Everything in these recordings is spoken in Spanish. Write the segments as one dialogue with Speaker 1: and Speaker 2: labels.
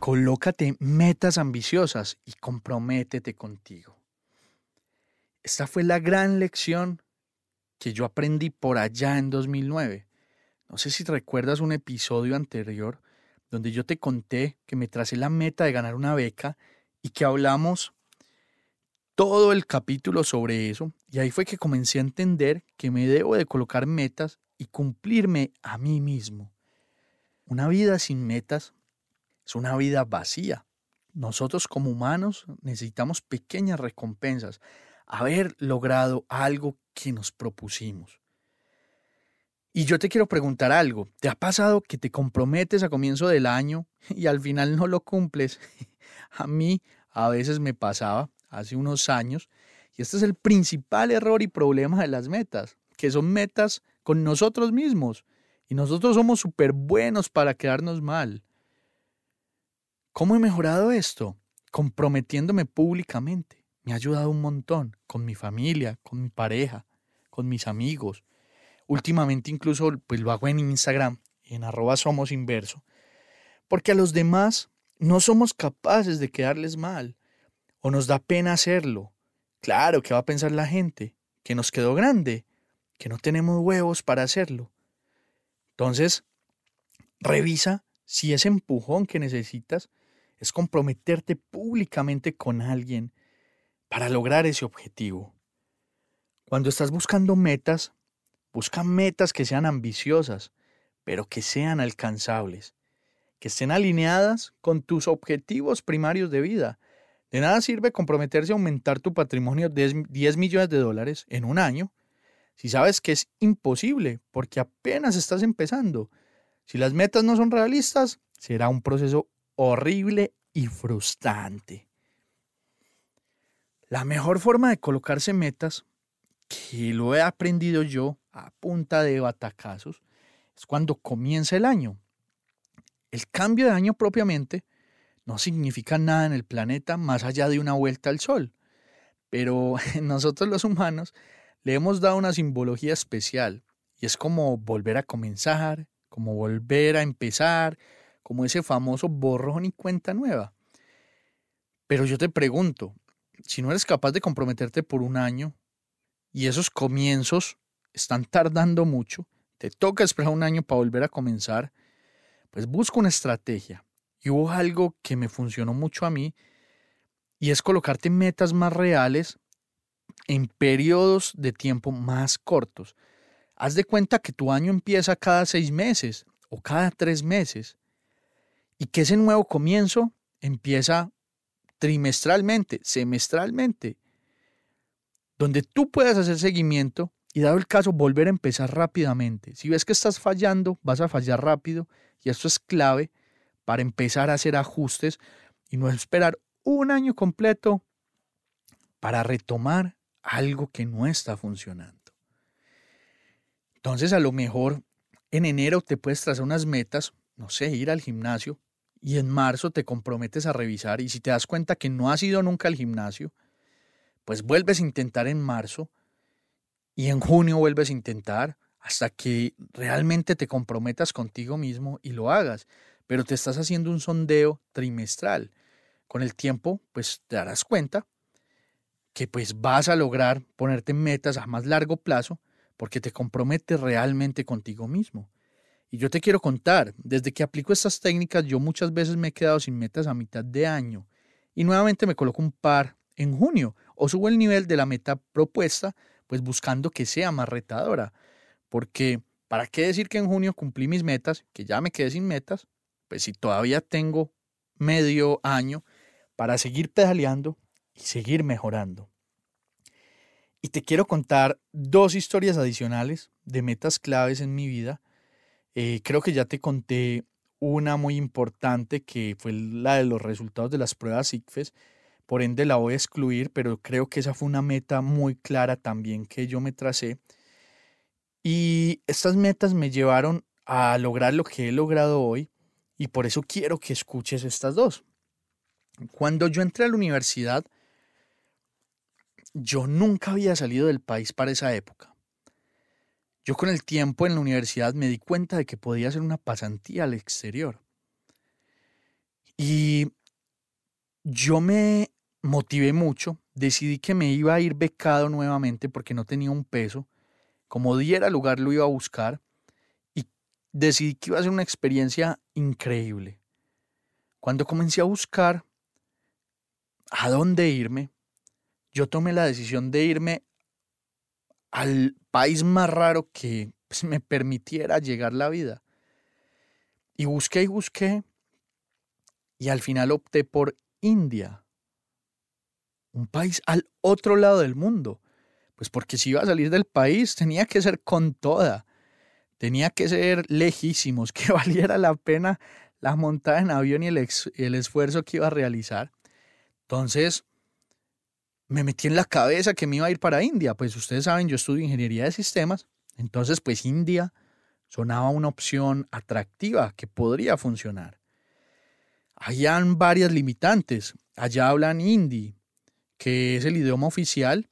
Speaker 1: Colócate metas ambiciosas y comprométete contigo. Esta fue la gran lección que yo aprendí por allá en 2009. No sé si recuerdas un episodio anterior donde yo te conté que me tracé la meta de ganar una beca y que hablamos todo el capítulo sobre eso. Y ahí fue que comencé a entender que me debo de colocar metas y cumplirme a mí mismo. Una vida sin metas es una vida vacía. Nosotros como humanos necesitamos pequeñas recompensas, haber logrado algo que nos propusimos. Y yo te quiero preguntar algo. ¿Te ha pasado que te comprometes a comienzo del año y al final no lo cumples? a mí a veces me pasaba hace unos años y este es el principal error y problema de las metas, que son metas con nosotros mismos. Y nosotros somos súper buenos para quedarnos mal. ¿Cómo he mejorado esto? Comprometiéndome públicamente. Me ha ayudado un montón con mi familia, con mi pareja, con mis amigos. Últimamente incluso pues lo hago en Instagram, en arroba somos inverso. Porque a los demás no somos capaces de quedarles mal. O nos da pena hacerlo. Claro, ¿qué va a pensar la gente? Que nos quedó grande, que no tenemos huevos para hacerlo. Entonces, revisa si ese empujón que necesitas es comprometerte públicamente con alguien para lograr ese objetivo. Cuando estás buscando metas, busca metas que sean ambiciosas, pero que sean alcanzables, que estén alineadas con tus objetivos primarios de vida. De nada sirve comprometerse a aumentar tu patrimonio de 10 millones de dólares en un año si sabes que es imposible porque apenas estás empezando. Si las metas no son realistas, será un proceso horrible y frustrante. La mejor forma de colocarse metas, que lo he aprendido yo a punta de batacazos, es cuando comienza el año. El cambio de año propiamente no significa nada en el planeta más allá de una vuelta al sol, pero nosotros los humanos le hemos dado una simbología especial y es como volver a comenzar, como volver a empezar, como ese famoso borrón y cuenta nueva. Pero yo te pregunto, si no eres capaz de comprometerte por un año y esos comienzos están tardando mucho, te toca esperar un año para volver a comenzar, pues busca una estrategia. Y hubo algo que me funcionó mucho a mí y es colocarte metas más reales en periodos de tiempo más cortos. Haz de cuenta que tu año empieza cada seis meses o cada tres meses y que ese nuevo comienzo empieza trimestralmente, semestralmente, donde tú puedas hacer seguimiento y dado el caso volver a empezar rápidamente. Si ves que estás fallando, vas a fallar rápido y esto es clave para empezar a hacer ajustes y no esperar un año completo para retomar algo que no está funcionando. Entonces a lo mejor en enero te puedes trazar unas metas, no sé, ir al gimnasio y en marzo te comprometes a revisar y si te das cuenta que no has ido nunca al gimnasio, pues vuelves a intentar en marzo y en junio vuelves a intentar hasta que realmente te comprometas contigo mismo y lo hagas, pero te estás haciendo un sondeo trimestral. Con el tiempo, pues te darás cuenta que pues vas a lograr ponerte metas a más largo plazo, porque te compromete realmente contigo mismo. Y yo te quiero contar, desde que aplico estas técnicas yo muchas veces me he quedado sin metas a mitad de año y nuevamente me coloco un par en junio o subo el nivel de la meta propuesta, pues buscando que sea más retadora. Porque, ¿para qué decir que en junio cumplí mis metas, que ya me quedé sin metas? Pues si todavía tengo medio año para seguir pedaleando y seguir mejorando. Y te quiero contar dos historias adicionales de metas claves en mi vida. Eh, creo que ya te conté una muy importante que fue la de los resultados de las pruebas ICFES. Por ende la voy a excluir, pero creo que esa fue una meta muy clara también que yo me tracé. Y estas metas me llevaron a lograr lo que he logrado hoy y por eso quiero que escuches estas dos. Cuando yo entré a la universidad, yo nunca había salido del país para esa época. Yo con el tiempo en la universidad me di cuenta de que podía hacer una pasantía al exterior. Y yo me motivé mucho, decidí que me iba a ir becado nuevamente porque no tenía un peso. Como diera lugar lo iba a buscar y decidí que iba a ser una experiencia increíble. Cuando comencé a buscar a dónde irme, yo tomé la decisión de irme al país más raro que pues, me permitiera llegar la vida. Y busqué y busqué y al final opté por India, un país al otro lado del mundo. Pues porque si iba a salir del país tenía que ser con toda, tenía que ser lejísimos, que valiera la pena la montada en avión y el, el esfuerzo que iba a realizar. Entonces, me metí en la cabeza que me iba a ir para India. Pues ustedes saben, yo estudio ingeniería de sistemas. Entonces, pues India sonaba una opción atractiva que podría funcionar. Allá varias limitantes. Allá hablan hindi, que es el idioma oficial.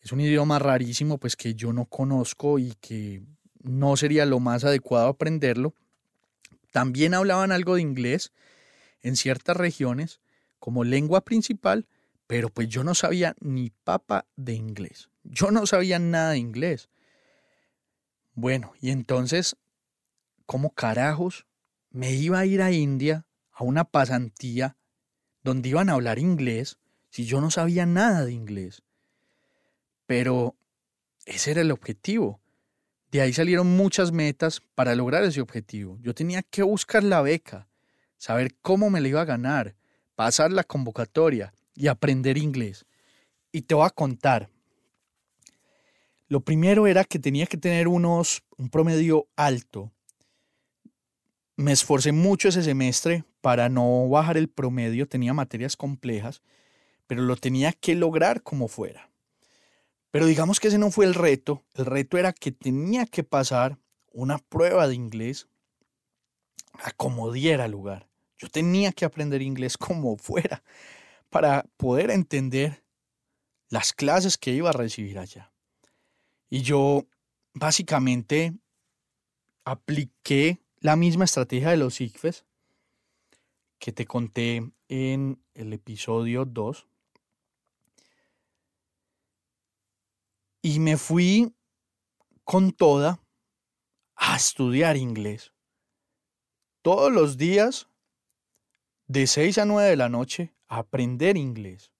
Speaker 1: Es un idioma rarísimo, pues que yo no conozco y que no sería lo más adecuado aprenderlo. También hablaban algo de inglés en ciertas regiones como lengua principal, pero pues yo no sabía ni papa de inglés. Yo no sabía nada de inglés. Bueno, y entonces, ¿cómo carajos me iba a ir a India a una pasantía donde iban a hablar inglés si yo no sabía nada de inglés? Pero ese era el objetivo. De ahí salieron muchas metas para lograr ese objetivo. Yo tenía que buscar la beca, saber cómo me la iba a ganar, pasar la convocatoria, y aprender inglés. Y te voy a contar. Lo primero era que tenía que tener unos, un promedio alto. Me esforcé mucho ese semestre para no bajar el promedio, tenía materias complejas, pero lo tenía que lograr como fuera. Pero digamos que ese no fue el reto, el reto era que tenía que pasar una prueba de inglés a como diera lugar. Yo tenía que aprender inglés como fuera para poder entender las clases que iba a recibir allá. Y yo básicamente apliqué la misma estrategia de los ICFES que te conté en el episodio 2. Y me fui con toda a estudiar inglés. Todos los días, de 6 a 9 de la noche, aprender inglés.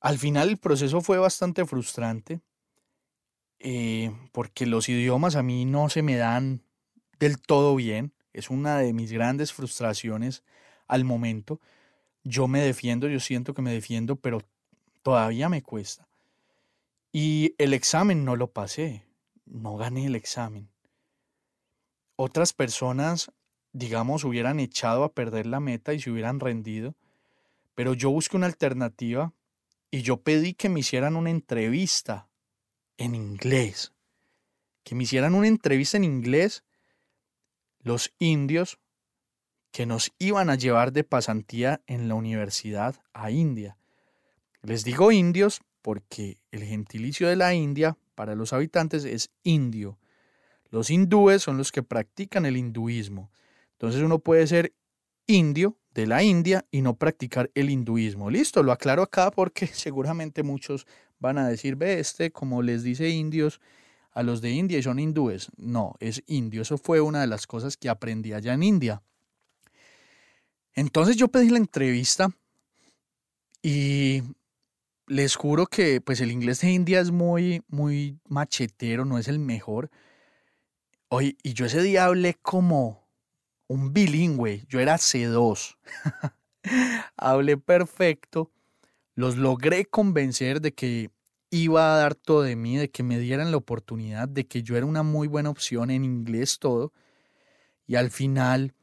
Speaker 1: Al final el proceso fue bastante frustrante eh, porque los idiomas a mí no se me dan del todo bien. Es una de mis grandes frustraciones al momento. Yo me defiendo, yo siento que me defiendo, pero todavía me cuesta. Y el examen no lo pasé, no gané el examen. Otras personas, digamos, hubieran echado a perder la meta y se hubieran rendido pero yo busqué una alternativa y yo pedí que me hicieran una entrevista en inglés. Que me hicieran una entrevista en inglés los indios que nos iban a llevar de pasantía en la universidad a India. Les digo indios porque el gentilicio de la India para los habitantes es indio. Los hindúes son los que practican el hinduismo. Entonces uno puede ser indio de la India y no practicar el hinduismo. Listo, lo aclaro acá porque seguramente muchos van a decir, ve, este, como les dice indios, a los de India y son hindúes. No, es indio. Eso fue una de las cosas que aprendí allá en India. Entonces yo pedí la entrevista y les juro que pues el inglés de India es muy, muy machetero, no es el mejor. Hoy, y yo ese día hablé como un bilingüe, yo era C2. hablé perfecto, los logré convencer de que iba a dar todo de mí, de que me dieran la oportunidad, de que yo era una muy buena opción en inglés todo. Y al final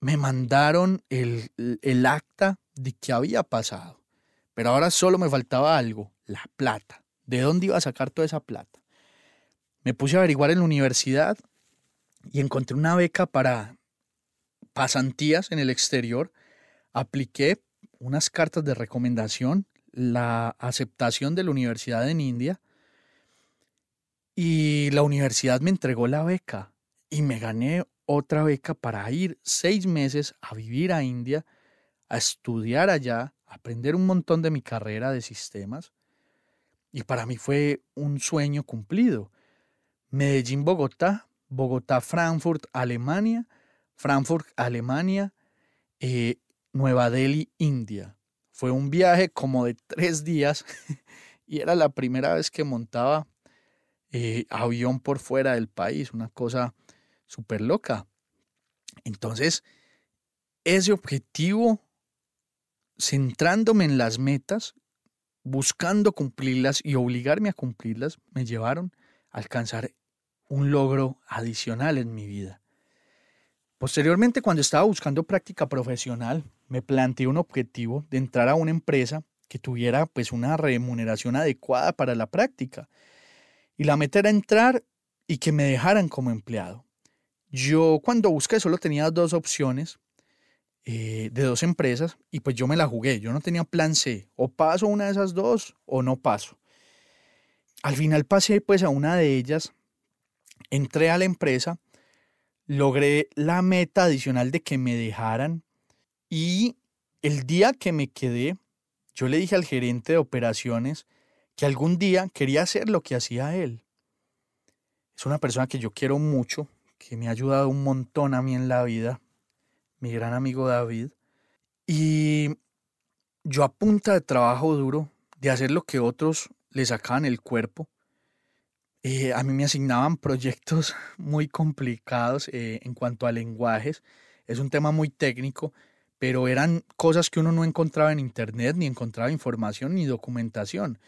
Speaker 1: me mandaron el, el acta de que había pasado. Pero ahora solo me faltaba algo, la plata. ¿De dónde iba a sacar toda esa plata? Me puse a averiguar en la universidad y encontré una beca para pasantías en el exterior. Apliqué unas cartas de recomendación, la aceptación de la universidad en India y la universidad me entregó la beca y me gané otra beca para ir seis meses a vivir a India, a estudiar allá, aprender un montón de mi carrera de sistemas. Y para mí fue un sueño cumplido. Medellín, Bogotá, Bogotá, Frankfurt, Alemania, Frankfurt, Alemania, eh, Nueva Delhi, India. Fue un viaje como de tres días y era la primera vez que montaba eh, avión por fuera del país, una cosa súper loca. Entonces, ese objetivo, centrándome en las metas, buscando cumplirlas y obligarme a cumplirlas, me llevaron a alcanzar un logro adicional en mi vida. Posteriormente, cuando estaba buscando práctica profesional, me planteé un objetivo de entrar a una empresa que tuviera pues una remuneración adecuada para la práctica. Y la meta era entrar y que me dejaran como empleado. Yo cuando busqué solo tenía dos opciones eh, de dos empresas y pues yo me la jugué. Yo no tenía plan C. O paso una de esas dos o no paso. Al final pasé pues a una de ellas, entré a la empresa logré la meta adicional de que me dejaran y el día que me quedé, yo le dije al gerente de operaciones que algún día quería hacer lo que hacía él. Es una persona que yo quiero mucho, que me ha ayudado un montón a mí en la vida, mi gran amigo David. Y yo a punta de trabajo duro, de hacer lo que otros le sacaban el cuerpo, eh, a mí me asignaban proyectos muy complicados eh, en cuanto a lenguajes. Es un tema muy técnico, pero eran cosas que uno no encontraba en internet, ni encontraba información ni documentación.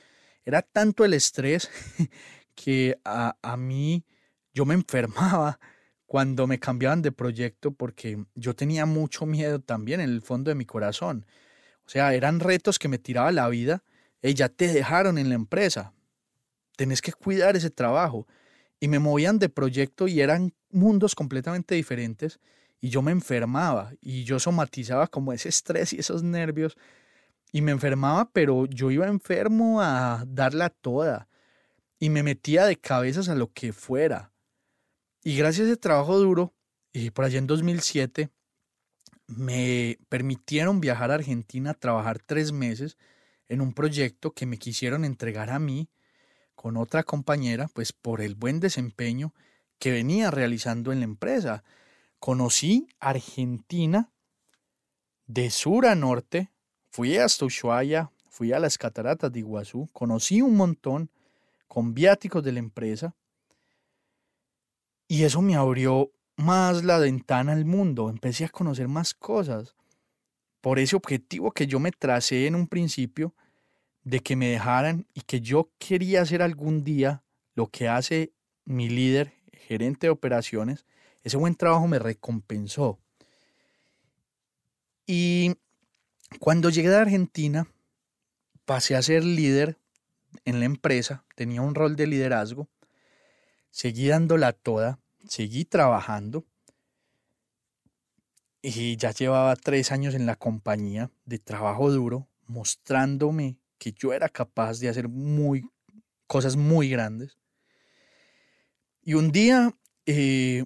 Speaker 1: Era tanto el estrés que a, a mí yo me enfermaba cuando me cambiaban de proyecto porque yo tenía mucho miedo también en el fondo de mi corazón. O sea, eran retos que me tiraba la vida. y ya te dejaron en la empresa, tenés que cuidar ese trabajo. Y me movían de proyecto y eran mundos completamente diferentes y yo me enfermaba y yo somatizaba como ese estrés y esos nervios y me enfermaba, pero yo iba enfermo a darla toda y me metía de cabezas a lo que fuera. Y gracias a ese trabajo duro, y por allá en 2007, me permitieron viajar a Argentina a trabajar tres meses en un proyecto que me quisieron entregar a mí con otra compañera, pues por el buen desempeño que venía realizando en la empresa. Conocí Argentina de sur a norte, fui hasta Ushuaia, fui a las cataratas de Iguazú, conocí un montón con viáticos de la empresa y eso me abrió más la ventana al mundo, empecé a conocer más cosas. Por ese objetivo que yo me tracé en un principio, de que me dejaran y que yo quería hacer algún día lo que hace mi líder, gerente de operaciones, ese buen trabajo me recompensó. Y cuando llegué a Argentina, pasé a ser líder en la empresa, tenía un rol de liderazgo, seguí dándola toda, seguí trabajando y ya llevaba tres años en la compañía de trabajo duro, mostrándome que yo era capaz de hacer muy, cosas muy grandes. Y un día, eh,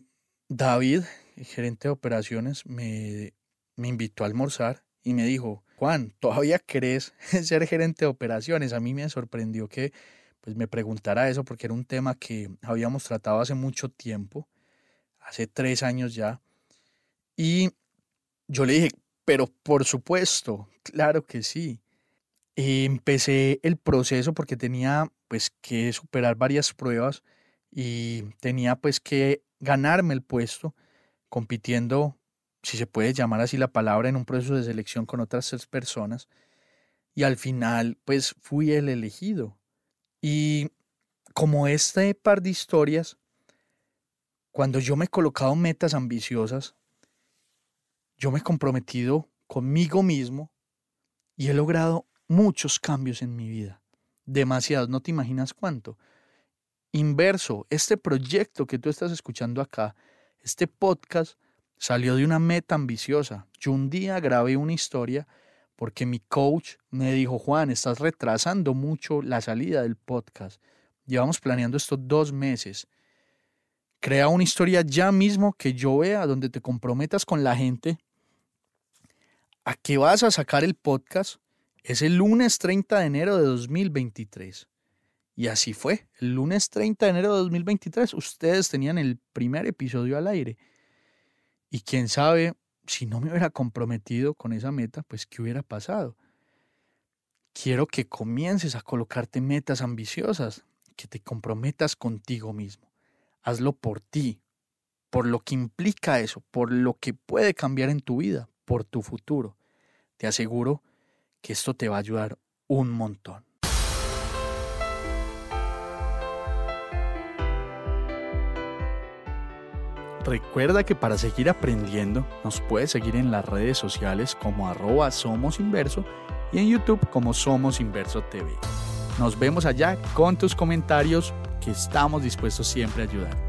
Speaker 1: David, gerente de operaciones, me, me invitó a almorzar y me dijo, Juan, ¿todavía querés ser gerente de operaciones? A mí me sorprendió que pues me preguntara eso porque era un tema que habíamos tratado hace mucho tiempo, hace tres años ya. Y yo le dije, pero por supuesto, claro que sí. Empecé el proceso porque tenía pues que superar varias pruebas y tenía pues que ganarme el puesto compitiendo, si se puede llamar así la palabra, en un proceso de selección con otras tres personas. Y al final pues fui el elegido. Y como este par de historias, cuando yo me he colocado metas ambiciosas, yo me he comprometido conmigo mismo y he logrado muchos cambios en mi vida. Demasiados, no te imaginas cuánto. Inverso, este proyecto que tú estás escuchando acá, este podcast, salió de una meta ambiciosa. Yo un día grabé una historia porque mi coach me dijo, Juan, estás retrasando mucho la salida del podcast. Llevamos planeando estos dos meses. Crea una historia ya mismo que yo vea donde te comprometas con la gente a que vas a sacar el podcast. Es el lunes 30 de enero de 2023. Y así fue. El lunes 30 de enero de 2023 ustedes tenían el primer episodio al aire. Y quién sabe, si no me hubiera comprometido con esa meta, pues qué hubiera pasado. Quiero que comiences a colocarte metas ambiciosas, que te comprometas contigo mismo. Hazlo por ti, por lo que implica eso, por lo que puede cambiar en tu vida, por tu futuro. Te aseguro que esto te va a ayudar un montón. Recuerda que para seguir aprendiendo nos puedes seguir en las redes sociales como arroba y en YouTube como Somos Inverso TV. Nos vemos allá con tus comentarios que estamos dispuestos siempre a ayudar.